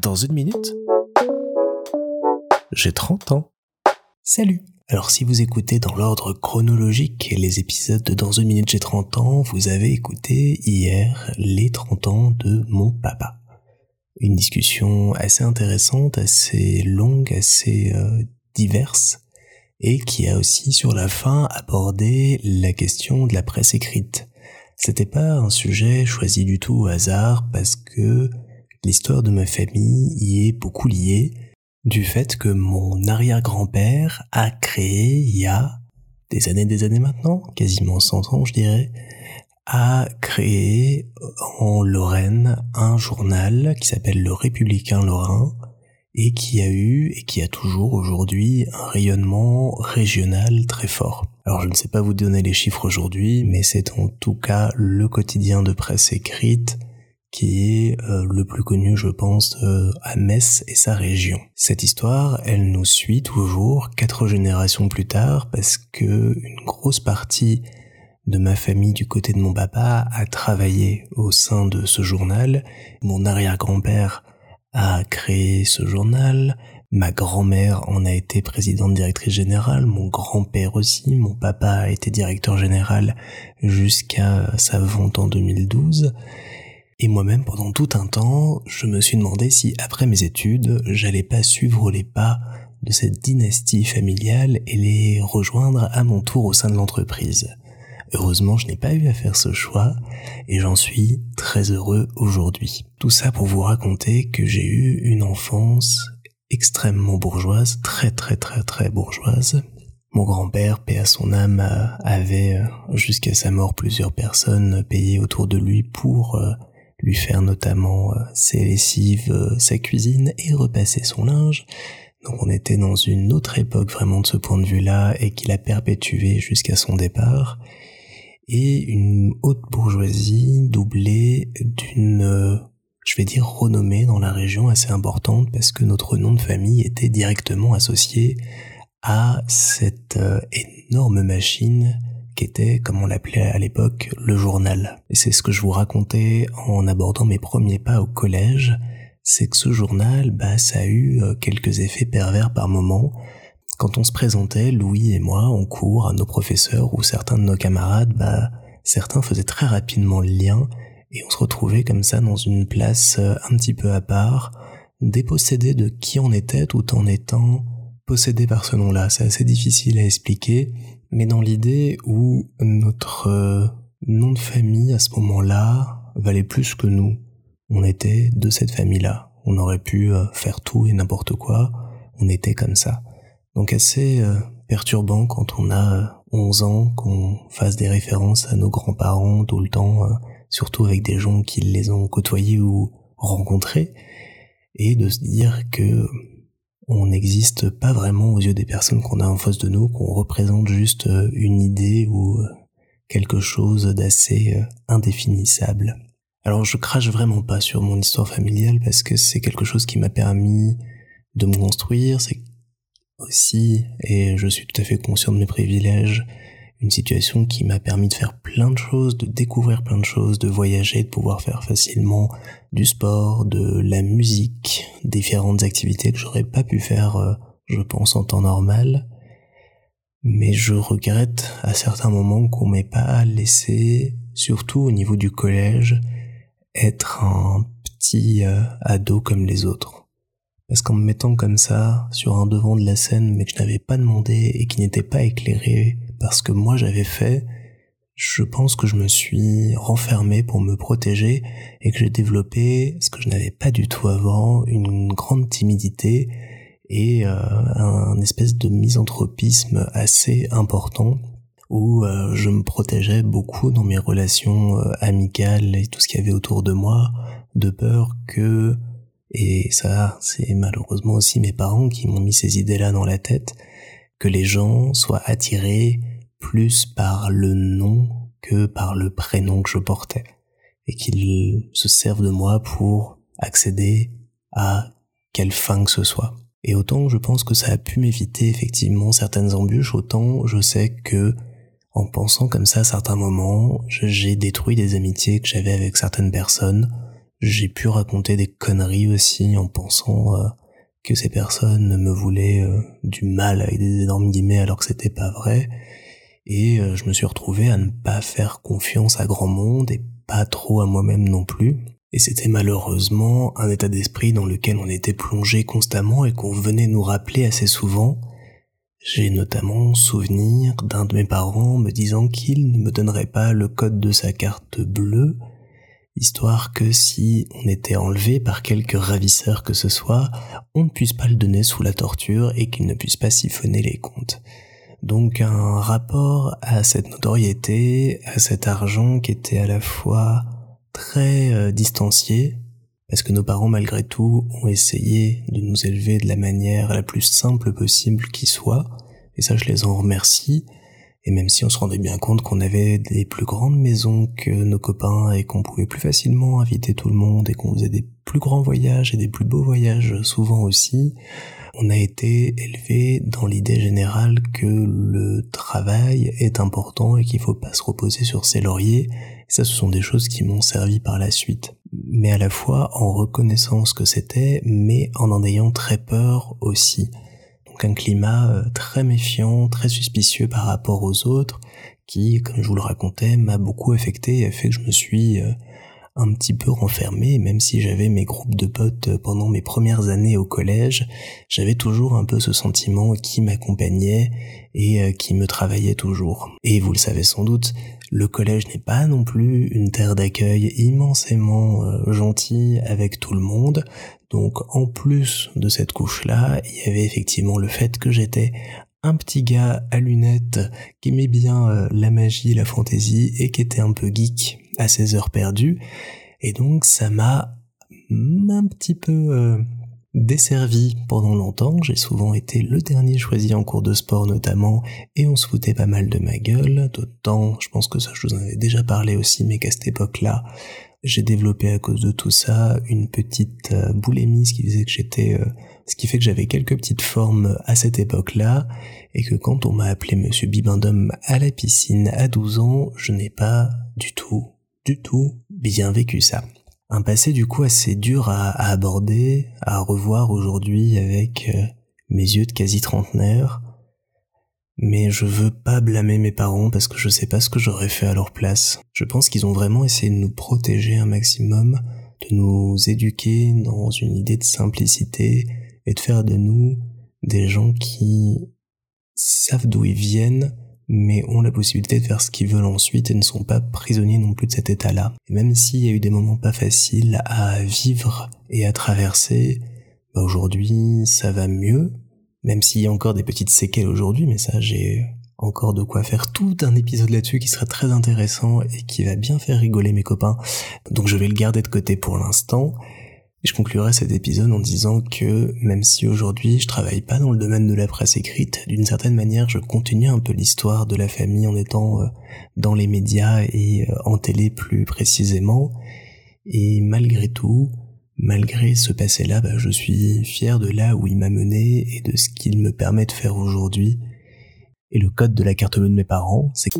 Dans une minute, j'ai 30 ans. Salut Alors si vous écoutez dans l'ordre chronologique les épisodes de Dans une minute j'ai 30 ans, vous avez écouté hier les 30 ans de mon papa. Une discussion assez intéressante, assez longue, assez euh, diverse, et qui a aussi sur la fin abordé la question de la presse écrite. C'était pas un sujet choisi du tout au hasard parce que l'histoire de ma famille y est beaucoup liée du fait que mon arrière-grand-père a créé il y a des années des années maintenant, quasiment 100 ans je dirais, a créé en Lorraine un journal qui s'appelle Le Républicain Lorrain et qui a eu et qui a toujours aujourd'hui un rayonnement régional très fort. Alors je ne sais pas vous donner les chiffres aujourd'hui, mais c'est en tout cas le quotidien de presse écrite qui est euh, le plus connu, je pense, euh, à Metz et sa région. Cette histoire, elle nous suit toujours quatre générations plus tard parce que une grosse partie de ma famille du côté de mon papa a travaillé au sein de ce journal. Mon arrière-grand-père a créé ce journal. Ma grand-mère en a été présidente directrice générale, mon grand-père aussi, mon papa a été directeur général jusqu'à sa vente en 2012. Et moi-même, pendant tout un temps, je me suis demandé si, après mes études, j'allais pas suivre les pas de cette dynastie familiale et les rejoindre à mon tour au sein de l'entreprise. Heureusement, je n'ai pas eu à faire ce choix et j'en suis très heureux aujourd'hui. Tout ça pour vous raconter que j'ai eu une enfance extrêmement bourgeoise, très très très très bourgeoise. Mon grand-père, paix à son âme, avait euh, jusqu'à sa mort plusieurs personnes payées autour de lui pour euh, lui faire notamment euh, ses lessives, sa cuisine et repasser son linge. Donc on était dans une autre époque vraiment de ce point de vue-là et qu'il a perpétué jusqu'à son départ et une haute bourgeoisie doublée d'une, je vais dire, renommée dans la région assez importante parce que notre nom de famille était directement associé à cette euh, énorme machine était, comme on l'appelait à l'époque, le journal. Et c'est ce que je vous racontais en abordant mes premiers pas au collège, c'est que ce journal, bah, ça a eu euh, quelques effets pervers par moments, quand on se présentait, Louis et moi, en cours, à nos professeurs ou certains de nos camarades, bah, certains faisaient très rapidement le lien et on se retrouvait comme ça dans une place euh, un petit peu à part, dépossédé de qui on était tout en étant possédé par ce nom-là. C'est assez difficile à expliquer, mais dans l'idée où notre euh, nom de famille à ce moment-là valait plus que nous. On était de cette famille-là. On aurait pu euh, faire tout et n'importe quoi. On était comme ça. Donc assez euh, perturbant quand on a 11 ans, qu'on fasse des références à nos grands-parents tout le temps, surtout avec des gens qui les ont côtoyés ou rencontrés, et de se dire que on n'existe pas vraiment aux yeux des personnes qu'on a en face de nous, qu'on représente juste euh, une idée ou quelque chose d'assez indéfinissable. Alors je crache vraiment pas sur mon histoire familiale parce que c'est quelque chose qui m'a permis de me construire, c'est aussi, et je suis tout à fait conscient de mes privilèges, une situation qui m'a permis de faire plein de choses, de découvrir plein de choses, de voyager, de pouvoir faire facilement du sport, de la musique, différentes activités que j'aurais pas pu faire, euh, je pense, en temps normal. Mais je regrette à certains moments qu'on m'ait pas laissé, surtout au niveau du collège, être un petit euh, ado comme les autres. Parce qu'en me mettant comme ça sur un devant de la scène mais que je n'avais pas demandé et qui n'était pas éclairé parce que moi j'avais fait, je pense que je me suis renfermé pour me protéger et que j'ai développé ce que je n'avais pas du tout avant, une grande timidité et euh, un espèce de misanthropisme assez important où euh, je me protégeais beaucoup dans mes relations euh, amicales et tout ce qu'il y avait autour de moi de peur que et ça, c'est malheureusement aussi mes parents qui m'ont mis ces idées-là dans la tête, que les gens soient attirés plus par le nom que par le prénom que je portais, et qu'ils se servent de moi pour accéder à quelle fin que ce soit. Et autant je pense que ça a pu m'éviter effectivement certaines embûches, autant je sais que en pensant comme ça à certains moments, j'ai détruit des amitiés que j'avais avec certaines personnes, J'ai pu raconter des conneries aussi en pensant euh, que ces personnes me voulaient euh, du mal avec des énormes guillemets alors que c'était pas vrai. Et euh, je me suis retrouvé à ne pas faire confiance à grand monde et pas trop à moi-même non plus. Et c'était malheureusement un état d'esprit dans lequel on était plongé constamment et qu'on venait nous rappeler assez souvent. J'ai notamment souvenir d'un de mes parents me disant qu'il ne me donnerait pas le code de sa carte bleue histoire que si on était enlevé par quelque ravisseur que ce soit, on ne puisse pas le donner sous la torture et qu'il ne puisse pas siphonner les comptes. Donc un rapport à cette notoriété, à cet argent qui était à la fois très euh, distancié, parce que nos parents malgré tout ont essayé de nous élever de la manière la plus simple possible qui soit, et ça je les en remercie, et même si on se rendait bien compte qu'on avait des plus grandes maisons que nos copains et qu'on pouvait plus facilement inviter tout le monde et qu'on faisait des plus grands voyages et des plus beaux voyages souvent aussi, on a été élevé dans l'idée générale que le travail est important et qu'il faut pas se reposer sur ses lauriers. ça, ce sont des choses qui m'ont servi par la suite. Mais à la fois en reconnaissant ce que c'était, mais en en ayant très peur aussi un climat euh, très méfiant, très suspicieux par rapport aux autres, qui, comme je vous le racontais, m'a beaucoup affecté et a fait que je me suis euh, un petit peu renfermé, même si j'avais mes groupes de potes euh, pendant mes premières années au collège, j'avais toujours un peu ce sentiment qui m'accompagnait et qui me travaillait toujours. Et vous le savez sans doute, le collège n'est pas non plus une terre d'accueil immensément gentille avec tout le monde, donc en plus de cette couche-là, il y avait effectivement le fait que j'étais un petit gars à lunettes qui aimait bien euh, la magie, la fantaisie et qui était un peu geek à ses heures perdues. Et donc ça m'a un petit peu euh, desservi pendant longtemps. J'ai souvent été le dernier choisi en cours de sport notamment et on se foutait pas mal de ma gueule. D'autant, je pense que ça je vous en avais déjà parlé aussi, mais qu'à cette époque-là, j'ai développé à cause de tout ça une petite euh, boulémie, ce qui faisait que j'étais, euh, ce qui fait que j'avais quelques petites formes à cette époque-là, et que quand on m'a appelé Monsieur Bibendum à la piscine à 12 ans, je n'ai pas du tout, du tout bien vécu ça. Un passé du coup assez dur à, aborder, à revoir aujourd'hui avec euh, mes yeux de quasi trentenaire, mais je veux pas blâmer mes parents parce que je sais pas ce que j'aurais fait à leur place. Je pense qu'ils ont vraiment essayé de nous protéger un maximum, de nous éduquer dans une idée de simplicité et de faire de nous des gens qui savent d'où ils viennent, mais ont la possibilité de faire ce qu'ils veulent ensuite et ne sont pas prisonniers non plus de cet état-là. Même s'il y a eu des moments pas faciles à vivre et à traverser, bah aujourd'hui ça va mieux, même s'il y a encore des petites séquelles aujourd'hui, mais ça j'ai encore de quoi faire tout un épisode là-dessus qui serait très intéressant et qui va bien faire rigoler mes copains. Donc je vais le garder de côté pour l'instant. Et je conclurai cet épisode en disant que même si aujourd'hui je travaille pas dans le domaine de la presse écrite, d'une certaine manière je continue un peu l'histoire de la famille en étant euh, dans les médias et euh, en télé plus précisément. Et malgré tout, malgré ce passé-là, bah, je suis fier de là où il m'a mené et de ce qu'il me permet de faire aujourd'hui. Et le code de la carte bleue de mes parents, c'est